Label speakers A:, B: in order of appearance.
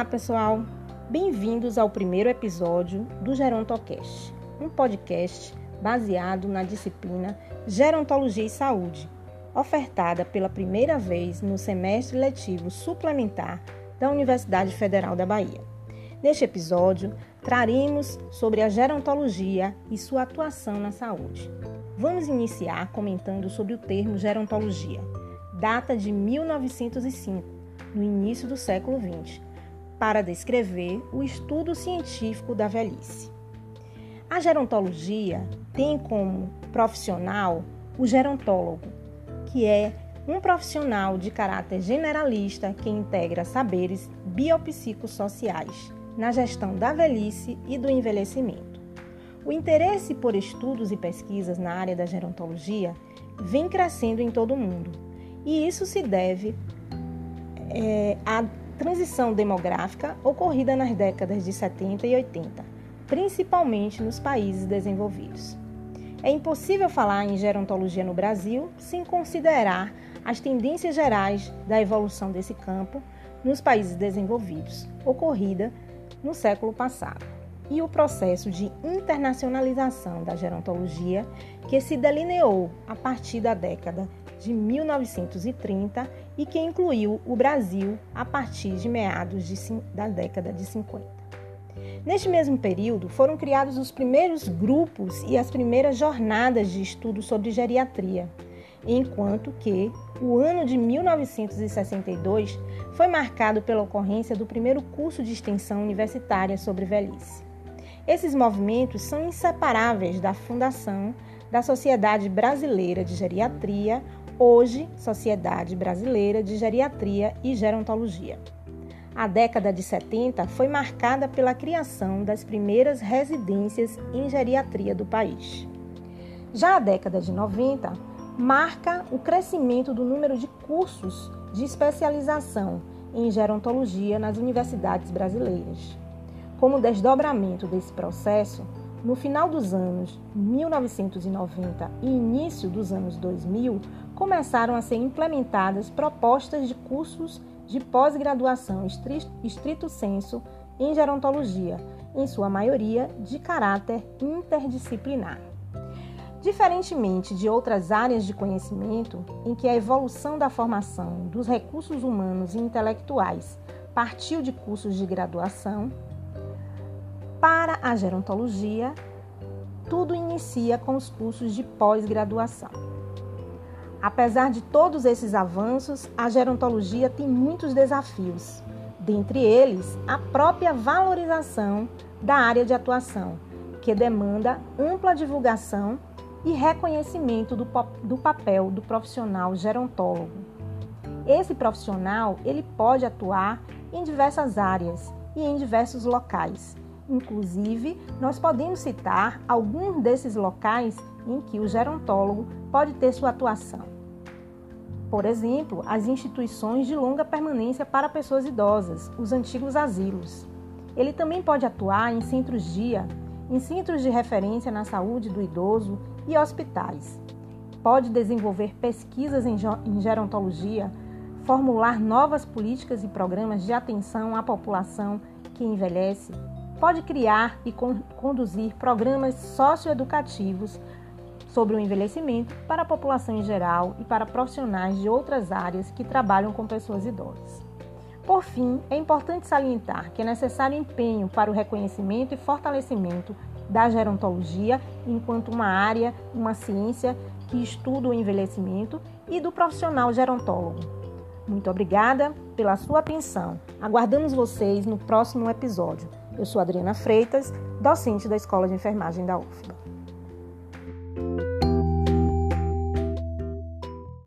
A: Olá, pessoal! Bem-vindos ao primeiro episódio do Gerontocast, um podcast baseado na disciplina Gerontologia e Saúde, ofertada pela primeira vez no semestre letivo suplementar da Universidade Federal da Bahia. Neste episódio, traremos sobre a gerontologia e sua atuação na saúde. Vamos iniciar comentando sobre o termo gerontologia. Data de 1905, no início do século XX, para descrever o estudo científico da velhice. A gerontologia tem como profissional o gerontólogo, que é um profissional de caráter generalista que integra saberes biopsicossociais na gestão da velhice e do envelhecimento. O interesse por estudos e pesquisas na área da gerontologia vem crescendo em todo o mundo, e isso se deve é, transição demográfica ocorrida nas décadas de 70 e 80, principalmente nos países desenvolvidos. É impossível falar em gerontologia no Brasil sem considerar as tendências gerais da evolução desse campo nos países desenvolvidos, ocorrida no século passado, e o processo de internacionalização da gerontologia que se delineou a partir da década de 1930 e que incluiu o Brasil a partir de meados de, da década de 50. Neste mesmo período, foram criados os primeiros grupos e as primeiras jornadas de estudo sobre geriatria, enquanto que o ano de 1962 foi marcado pela ocorrência do primeiro curso de extensão universitária sobre velhice. Esses movimentos são inseparáveis da fundação da Sociedade Brasileira de Geriatria, hoje Sociedade Brasileira de Geriatria e Gerontologia. A década de 70 foi marcada pela criação das primeiras residências em geriatria do país. Já a década de 90 marca o crescimento do número de cursos de especialização em gerontologia nas universidades brasileiras. Como desdobramento desse processo, no final dos anos 1990 e início dos anos 2000, começaram a ser implementadas propostas de cursos de pós-graduação estrito senso em gerontologia, em sua maioria de caráter interdisciplinar. Diferentemente de outras áreas de conhecimento, em que a evolução da formação dos recursos humanos e intelectuais partiu de cursos de graduação, para a gerontologia, tudo inicia com os cursos de pós-graduação. Apesar de todos esses avanços, a gerontologia tem muitos desafios, dentre eles a própria valorização da área de atuação, que demanda ampla divulgação e reconhecimento do, do papel do profissional gerontólogo. Esse profissional ele pode atuar em diversas áreas e em diversos locais. Inclusive, nós podemos citar alguns desses locais em que o gerontólogo pode ter sua atuação. Por exemplo, as instituições de longa permanência para pessoas idosas, os antigos asilos. Ele também pode atuar em centros-dia, em centros de referência na saúde do idoso e hospitais. Pode desenvolver pesquisas em gerontologia, formular novas políticas e programas de atenção à população que envelhece, pode criar e conduzir programas socioeducativos sobre o envelhecimento para a população em geral e para profissionais de outras áreas que trabalham com pessoas idosas. Por fim, é importante salientar que é necessário empenho para o reconhecimento e fortalecimento da gerontologia enquanto uma área, uma ciência que estuda o envelhecimento e do profissional gerontólogo. Muito obrigada pela sua atenção. Aguardamos vocês no próximo episódio. Eu sou Adriana Freitas, docente da Escola de Enfermagem da UFBA. thank you